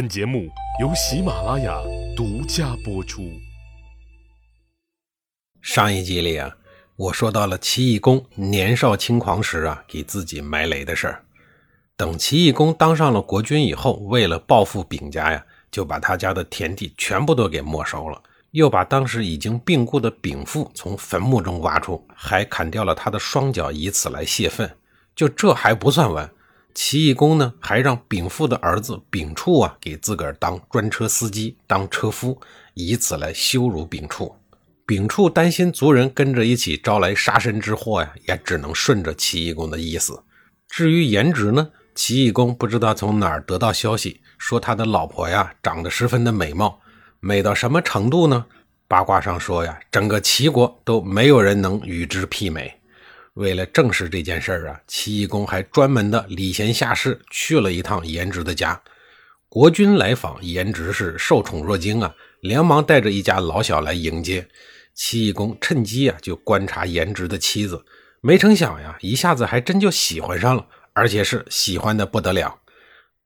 本节目由喜马拉雅独家播出。上一集里啊，我说到了齐义公年少轻狂时啊，给自己埋雷的事儿。等齐义公当上了国君以后，为了报复丙家呀，就把他家的田地全部都给没收了，又把当时已经病故的丙父从坟墓中挖出，还砍掉了他的双脚，以此来泄愤。就这还不算完。齐懿公呢，还让丙父的儿子丙处啊，给自个儿当专车司机、当车夫，以此来羞辱丙处。丙处担心族人跟着一起招来杀身之祸呀，也只能顺着齐懿公的意思。至于颜值呢，齐懿公不知道从哪儿得到消息，说他的老婆呀，长得十分的美貌，美到什么程度呢？八卦上说呀，整个齐国都没有人能与之媲美。为了证实这件事儿啊，齐懿公还专门的礼贤下士去了一趟颜值的家。国君来访，颜值是受宠若惊啊，连忙带着一家老小来迎接。齐懿公趁机啊就观察颜值的妻子，没成想呀，一下子还真就喜欢上了，而且是喜欢的不得了。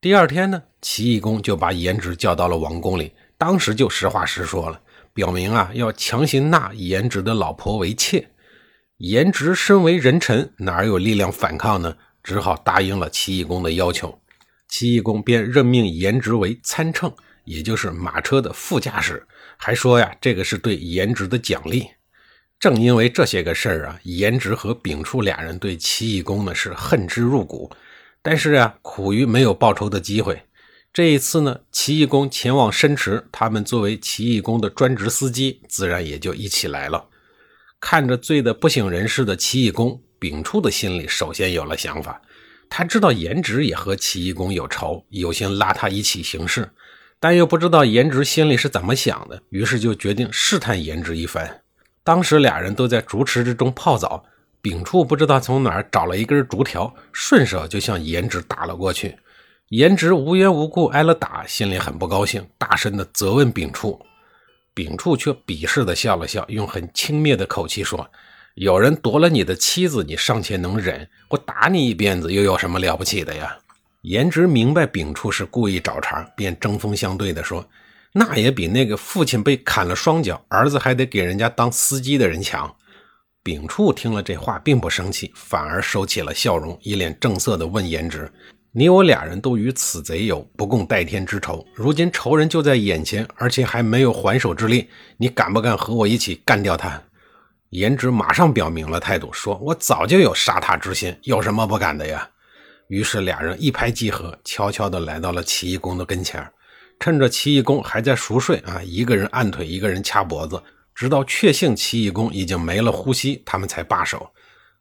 第二天呢，齐懿公就把颜值叫到了王宫里，当时就实话实说了，表明啊要强行纳颜值的老婆为妾。颜值身为人臣，哪有力量反抗呢？只好答应了齐懿公的要求。齐懿公便任命颜值为参乘，也就是马车的副驾驶，还说呀，这个是对颜值的奖励。正因为这些个事儿啊，颜值和丙处俩人对齐懿公呢是恨之入骨，但是啊，苦于没有报仇的机会。这一次呢，齐懿公前往申池，他们作为齐懿公的专职司机，自然也就一起来了。看着醉得不省人事的齐懿公，丙处的心里首先有了想法。他知道颜值也和齐懿公有仇，有心拉他一起行事，但又不知道颜值心里是怎么想的，于是就决定试探颜值一番。当时俩人都在竹池之中泡澡，丙处不知道从哪儿找了一根竹条，顺手就向颜值打了过去。颜值无缘无故挨了打，心里很不高兴，大声的责问丙处。丙处却鄙视的笑了笑，用很轻蔑的口气说：“有人夺了你的妻子，你尚且能忍，我打你一鞭子又有什么了不起的呀？”颜值明白丙处是故意找茬，便针锋相对的说：“那也比那个父亲被砍了双脚，儿子还得给人家当司机的人强。”丙处听了这话，并不生气，反而收起了笑容，一脸正色的问颜值。你我俩人都与此贼有不共戴天之仇，如今仇人就在眼前，而且还没有还手之力，你敢不敢和我一起干掉他？颜值马上表明了态度，说：“我早就有杀他之心，有什么不敢的呀？”于是俩人一拍即合，悄悄地来到了奇异公的跟前，趁着奇异公还在熟睡啊，一个人按腿，一个人掐脖子，直到确信奇异公已经没了呼吸，他们才罢手。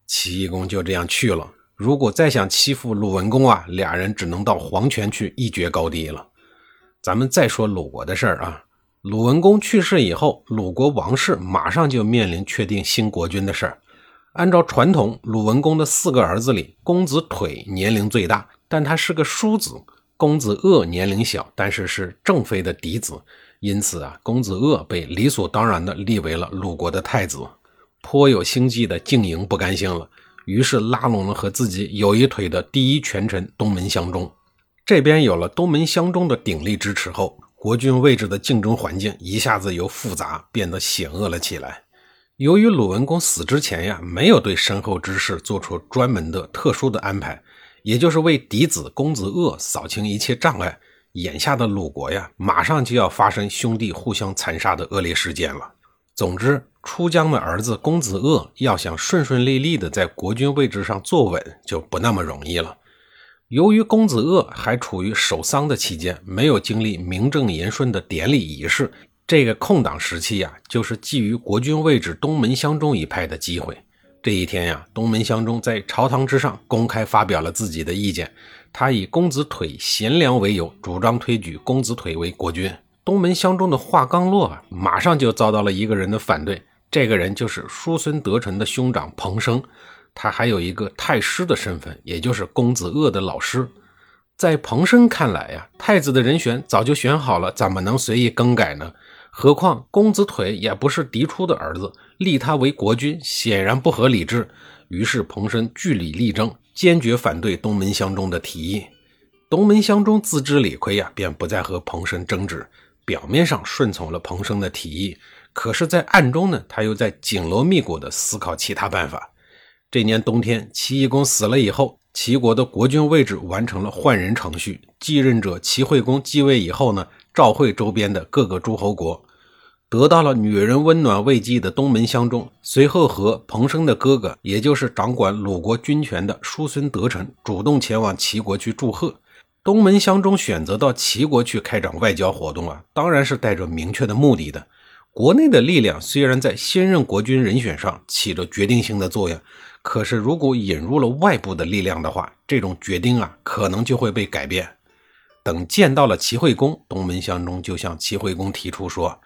奇异公就这样去了。如果再想欺负鲁文公啊，俩人只能到黄泉去一决高低了。咱们再说鲁国的事儿啊，鲁文公去世以后，鲁国王室马上就面临确定新国君的事儿。按照传统，鲁文公的四个儿子里，公子腿年龄最大，但他是个叔子；公子鄂年龄小，但是是正妃的嫡子，因此啊，公子鄂被理所当然的立为了鲁国的太子。颇有心计的晋营不甘心了。于是拉拢了和自己有一腿的第一权臣东门相中。这边有了东门相中的鼎力支持后，国君位置的竞争环境一下子由复杂变得险恶了起来。由于鲁文公死之前呀，没有对身后之事做出专门的特殊的安排，也就是为嫡子公子鄂扫清一切障碍。眼下的鲁国呀，马上就要发生兄弟互相残杀的恶劣事件了。总之。出江的儿子公子鄂要想顺顺利利的在国君位置上坐稳，就不那么容易了。由于公子鄂还处于守丧的期间，没有经历名正言顺的典礼仪式，这个空档时期呀，就是觊觎国君位置东门相中一派的机会。这一天呀，东门相中在朝堂之上公开发表了自己的意见，他以公子腿贤良为由，主张推举公子腿为国君。东门相中的话刚落啊，马上就遭到了一个人的反对。这个人就是叔孙得臣的兄长彭生，他还有一个太师的身份，也就是公子鄂的老师。在彭生看来呀，太子的人选早就选好了，怎么能随意更改呢？何况公子腿也不是嫡出的儿子，立他为国君显然不合理智。于是彭生据理力争，坚决反对东门相中的提议。东门相中自知理亏呀，便不再和彭生争执，表面上顺从了彭生的提议，可是，在暗中呢，他又在紧锣密鼓地思考其他办法。这年冬天，齐懿公死了以后，齐国的国君位置完成了换人程序，继任者齐惠公继位以后呢，召会周边的各个诸侯国。得到了女人温暖慰藉的东门相中，随后和彭生的哥哥，也就是掌管鲁国军权的叔孙得臣，主动前往齐国去祝贺。东门相中选择到齐国去开展外交活动啊，当然是带着明确的目的的。国内的力量虽然在新任国君人选上起着决定性的作用，可是如果引入了外部的力量的话，这种决定啊，可能就会被改变。等见到了齐惠公，东门相中就向齐惠公提出说。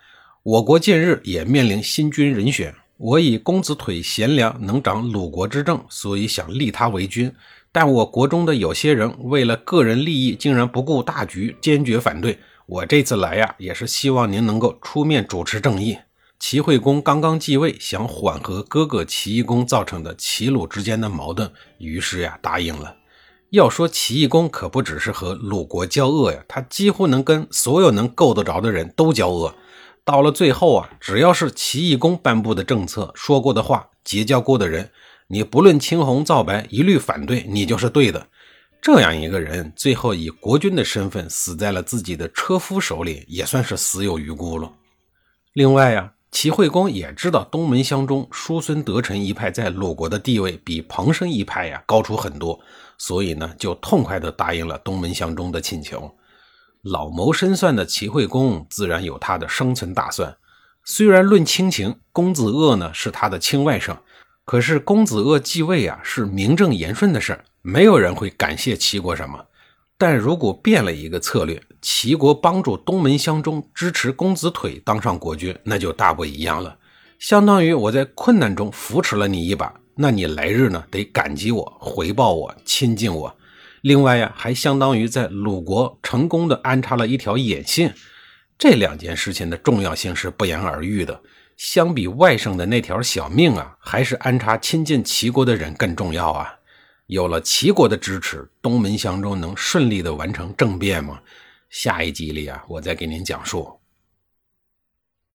我国近日也面临新君人选，我以公子腿贤良，能掌鲁国之政，所以想立他为君。但我国中的有些人为了个人利益，竟然不顾大局，坚决反对。我这次来呀，也是希望您能够出面主持正义。齐惠公刚刚继位，想缓和哥哥齐懿公造成的齐鲁之间的矛盾，于是呀答应了。要说齐懿公可不只是和鲁国交恶呀，他几乎能跟所有能够得着的人都交恶。到了最后啊，只要是齐懿公颁布的政策、说过的话、结交过的人，你不论青红皂白，一律反对，你就是对的。这样一个人，最后以国君的身份死在了自己的车夫手里，也算是死有余辜了。另外呀，齐惠公也知道东门乡中叔孙得臣一派在鲁国的地位比彭生一派呀高出很多，所以呢，就痛快地答应了东门乡中的请求。老谋深算的齐惠公自然有他的生存打算。虽然论亲情，公子鄂呢是他的亲外甥，可是公子鄂继位啊是名正言顺的事儿没有人会感谢齐国什么。但如果变了一个策略，齐国帮助东门乡中支持公子腿当上国君，那就大不一样了。相当于我在困难中扶持了你一把，那你来日呢得感激我，回报我，亲近我。另外呀，还相当于在鲁国成功的安插了一条眼线，这两件事情的重要性是不言而喻的。相比外甥的那条小命啊，还是安插亲近齐国的人更重要啊。有了齐国的支持，东门相州能顺利的完成政变吗？下一集里啊，我再给您讲述。